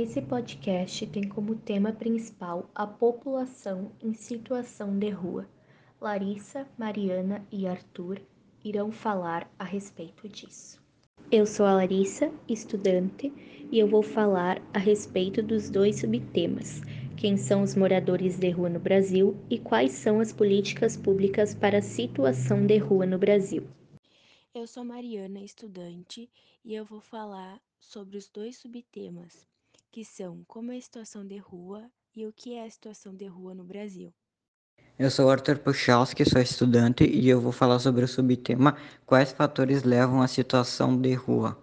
Esse podcast tem como tema principal a população em situação de rua. Larissa, Mariana e Arthur irão falar a respeito disso. Eu sou a Larissa, estudante, e eu vou falar a respeito dos dois subtemas: quem são os moradores de rua no Brasil e quais são as políticas públicas para a situação de rua no Brasil. Eu sou Mariana, estudante, e eu vou falar sobre os dois subtemas que são como é a situação de rua e o que é a situação de rua no Brasil. Eu sou Arthur Puchalski, sou estudante e eu vou falar sobre o subtema Quais fatores levam à situação de rua.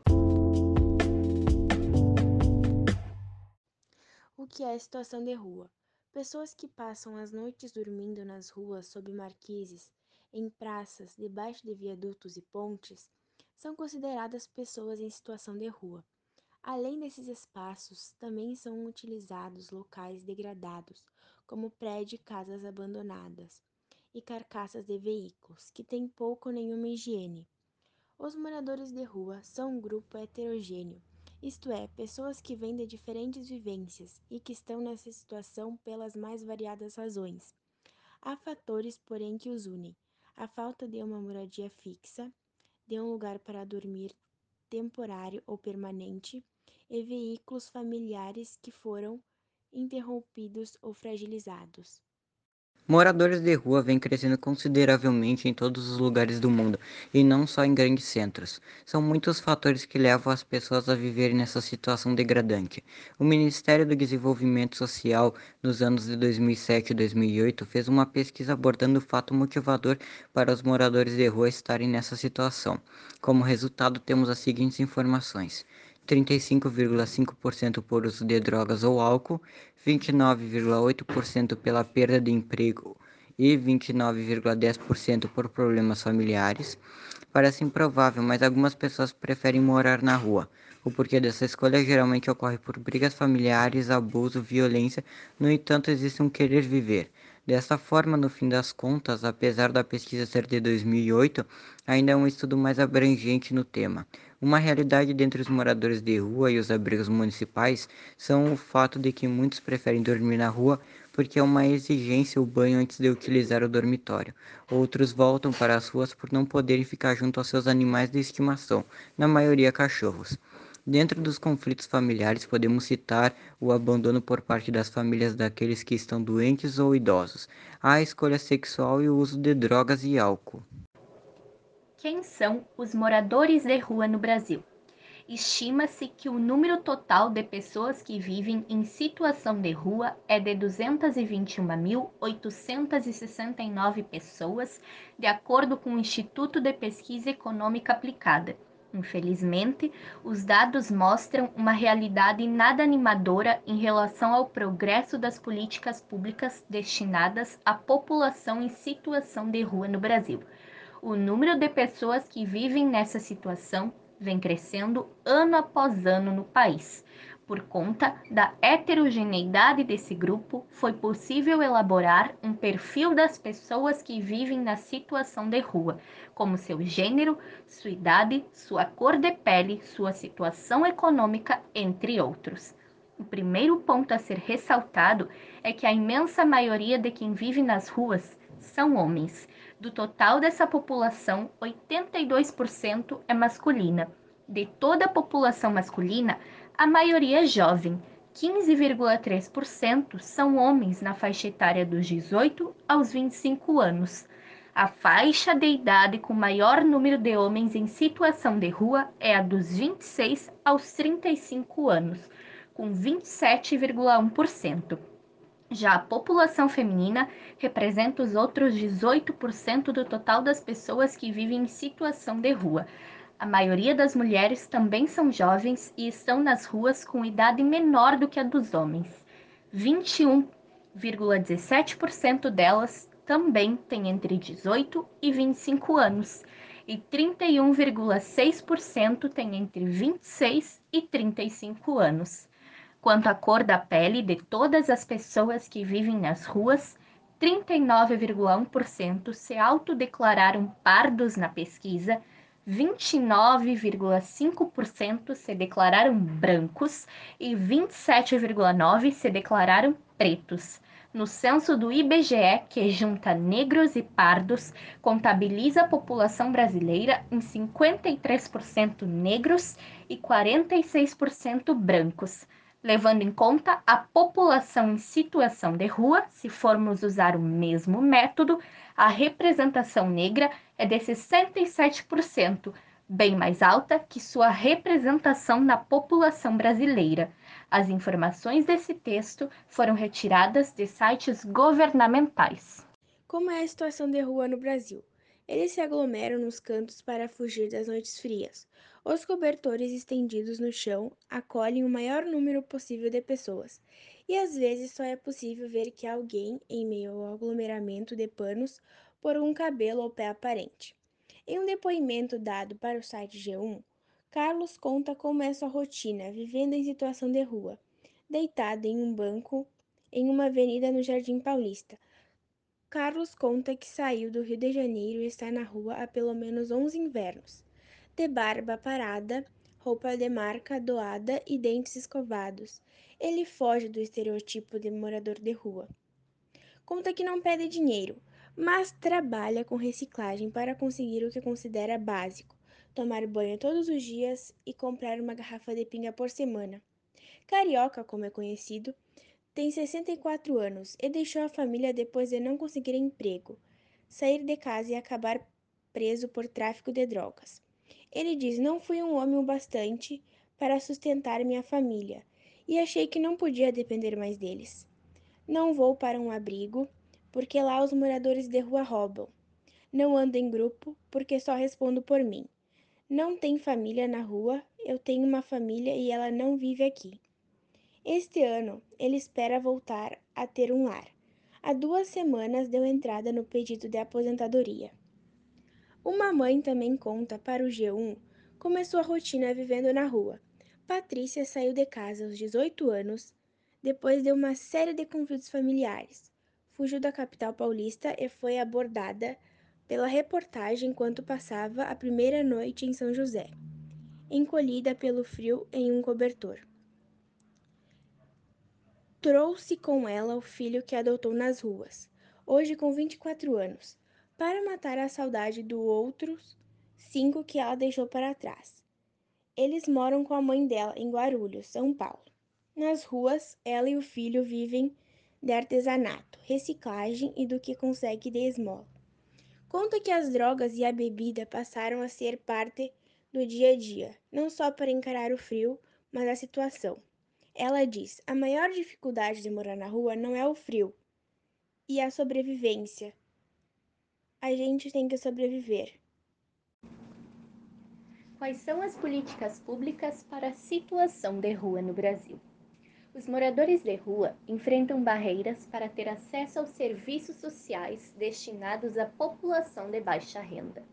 O que é a situação de rua? Pessoas que passam as noites dormindo nas ruas sob marquises, em praças, debaixo de viadutos e pontes, são consideradas pessoas em situação de rua. Além desses espaços, também são utilizados locais degradados, como prédios e casas abandonadas, e carcaças de veículos, que têm pouco ou nenhuma higiene. Os moradores de rua são um grupo heterogêneo, isto é, pessoas que vêm de diferentes vivências e que estão nessa situação pelas mais variadas razões. Há fatores, porém, que os unem: a falta de uma moradia fixa, de um lugar para dormir temporário ou permanente, e veículos familiares que foram interrompidos ou fragilizados. Moradores de rua vêm crescendo consideravelmente em todos os lugares do mundo, e não só em grandes centros. São muitos fatores que levam as pessoas a viverem nessa situação degradante. O Ministério do Desenvolvimento Social, nos anos de 2007 e 2008, fez uma pesquisa abordando o fato motivador para os moradores de rua estarem nessa situação. Como resultado, temos as seguintes informações. 35,5% por uso de drogas ou álcool, 29,8% pela perda de emprego e 29,10% por problemas familiares. Parece improvável, mas algumas pessoas preferem morar na rua. O porquê dessa escolha geralmente ocorre por brigas familiares, abuso, violência. No entanto, existe um querer viver. Dessa forma, no fim das contas, apesar da pesquisa ser de 2008, ainda é um estudo mais abrangente no tema. Uma realidade dentre os moradores de rua e os abrigos municipais são o fato de que muitos preferem dormir na rua porque é uma exigência o banho antes de utilizar o dormitório. Outros voltam para as ruas por não poderem ficar junto aos seus animais de estimação, na maioria cachorros. Dentro dos conflitos familiares, podemos citar o abandono por parte das famílias daqueles que estão doentes ou idosos, a escolha sexual e o uso de drogas e álcool. Quem são os moradores de rua no Brasil? Estima-se que o número total de pessoas que vivem em situação de rua é de 221.869 pessoas, de acordo com o Instituto de Pesquisa Econômica Aplicada Infelizmente, os dados mostram uma realidade nada animadora em relação ao progresso das políticas públicas destinadas à população em situação de rua no Brasil. O número de pessoas que vivem nessa situação vem crescendo ano após ano no país. Por conta da heterogeneidade desse grupo, foi possível elaborar um perfil das pessoas que vivem na situação de rua, como seu gênero, sua idade, sua cor de pele, sua situação econômica, entre outros. O primeiro ponto a ser ressaltado é que a imensa maioria de quem vive nas ruas são homens. Do total dessa população, 82% é masculina. De toda a população masculina, a maioria é jovem, 15,3% são homens na faixa etária dos 18 aos 25 anos. A faixa de idade com maior número de homens em situação de rua é a dos 26 aos 35 anos, com 27,1%. Já a população feminina representa os outros 18% do total das pessoas que vivem em situação de rua, a maioria das mulheres também são jovens e estão nas ruas com idade menor do que a dos homens. 21,17% delas também têm entre 18 e 25 anos, e 31,6% têm entre 26 e 35 anos. Quanto à cor da pele de todas as pessoas que vivem nas ruas, 39,1% se autodeclararam pardos na pesquisa 29,5% se declararam brancos e 27,9% se declararam pretos. No censo do IBGE, que junta negros e pardos, contabiliza a população brasileira em 53% negros e 46% brancos. Levando em conta a população em situação de rua, se formos usar o mesmo método, a representação negra é de 67%, bem mais alta que sua representação na população brasileira. As informações desse texto foram retiradas de sites governamentais. Como é a situação de rua no Brasil? Eles se aglomeram nos cantos para fugir das noites frias. Os cobertores estendidos no chão acolhem o maior número possível de pessoas, e às vezes só é possível ver que alguém em meio ao aglomeramento de panos por um cabelo ou pé aparente. Em um depoimento dado para o site G1, Carlos conta como é sua rotina vivendo em situação de rua, deitado em um banco em uma avenida no Jardim Paulista. Carlos conta que saiu do Rio de Janeiro e está na rua há pelo menos 11 invernos de barba parada, roupa de marca doada e dentes escovados. Ele foge do estereotipo de morador de rua. Conta que não pede dinheiro, mas trabalha com reciclagem para conseguir o que considera básico: tomar banho todos os dias e comprar uma garrafa de pinga por semana. Carioca, como é conhecido, tem 64 anos e deixou a família depois de não conseguir emprego, sair de casa e acabar preso por tráfico de drogas. Ele diz: Não fui um homem o bastante para sustentar minha família e achei que não podia depender mais deles. Não vou para um abrigo, porque lá os moradores de rua roubam. Não ando em grupo, porque só respondo por mim. Não tem família na rua, eu tenho uma família e ela não vive aqui. Este ano, ele espera voltar a ter um lar. Há duas semanas deu entrada no pedido de aposentadoria. Uma mãe também conta para o G1 como é sua rotina vivendo na rua. Patrícia saiu de casa aos 18 anos, depois de uma série de conflitos familiares. Fugiu da capital paulista e foi abordada pela reportagem enquanto passava a primeira noite em São José, encolhida pelo frio em um cobertor. Trouxe com ela o filho que adotou nas ruas, hoje com 24 anos para matar a saudade dos outros cinco que ela deixou para trás. Eles moram com a mãe dela em Guarulhos, São Paulo. Nas ruas, ela e o filho vivem de artesanato, reciclagem e do que consegue de esmola. Conta que as drogas e a bebida passaram a ser parte do dia a dia, não só para encarar o frio, mas a situação. Ela diz: a maior dificuldade de morar na rua não é o frio e a sobrevivência, a gente tem que sobreviver. Quais são as políticas públicas para a situação de rua no Brasil? Os moradores de rua enfrentam barreiras para ter acesso aos serviços sociais destinados à população de baixa renda.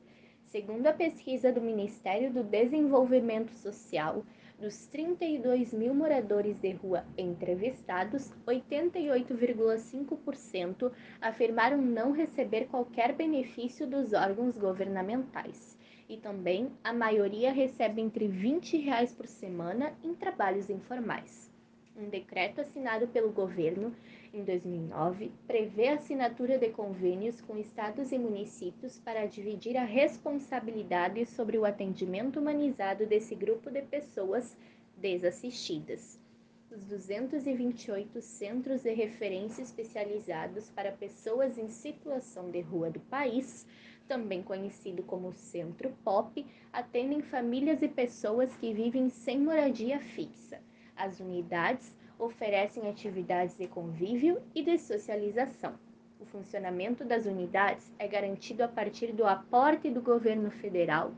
Segundo a pesquisa do Ministério do Desenvolvimento Social, dos 32 mil moradores de rua entrevistados, 88,5% afirmaram não receber qualquer benefício dos órgãos governamentais. E também a maioria recebe entre 20 reais por semana em trabalhos informais. Um decreto assinado pelo governo em 2009 prevê a assinatura de convênios com estados e municípios para dividir a responsabilidade sobre o atendimento humanizado desse grupo de pessoas desassistidas. Os 228 centros de referência especializados para pessoas em situação de rua do país, também conhecido como Centro POP, atendem famílias e pessoas que vivem sem moradia fixa. As unidades oferecem atividades de convívio e de socialização. O funcionamento das unidades é garantido a partir do aporte do governo federal,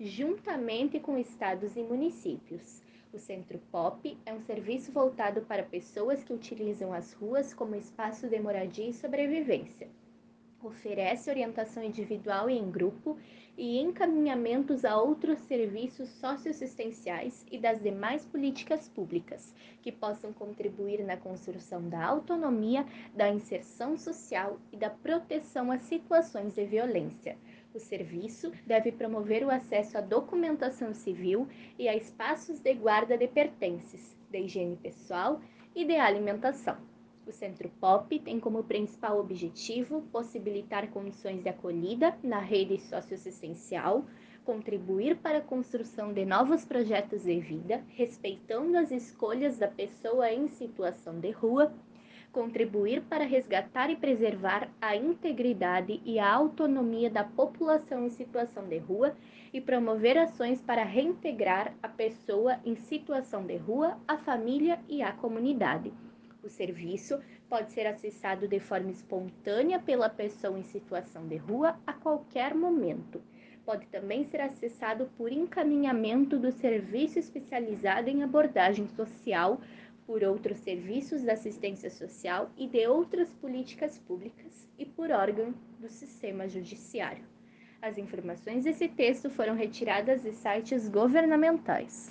juntamente com estados e municípios. O Centro Pop é um serviço voltado para pessoas que utilizam as ruas como espaço de moradia e sobrevivência. Oferece orientação individual e em grupo e encaminhamentos a outros serviços socioassistenciais e das demais políticas públicas que possam contribuir na construção da autonomia, da inserção social e da proteção a situações de violência. O serviço deve promover o acesso à documentação civil e a espaços de guarda de pertences, de higiene pessoal e de alimentação. O Centro POP tem como principal objetivo possibilitar condições de acolhida na rede socioassistencial, contribuir para a construção de novos projetos de vida, respeitando as escolhas da pessoa em situação de rua contribuir para resgatar e preservar a integridade e a autonomia da população em situação de rua e promover ações para reintegrar a pessoa em situação de rua, a família e a comunidade. O serviço pode ser acessado de forma espontânea pela pessoa em situação de rua a qualquer momento. Pode também ser acessado por encaminhamento do serviço especializado em abordagem social por outros serviços da assistência social e de outras políticas públicas e por órgão do sistema judiciário. As informações desse texto foram retiradas de sites governamentais.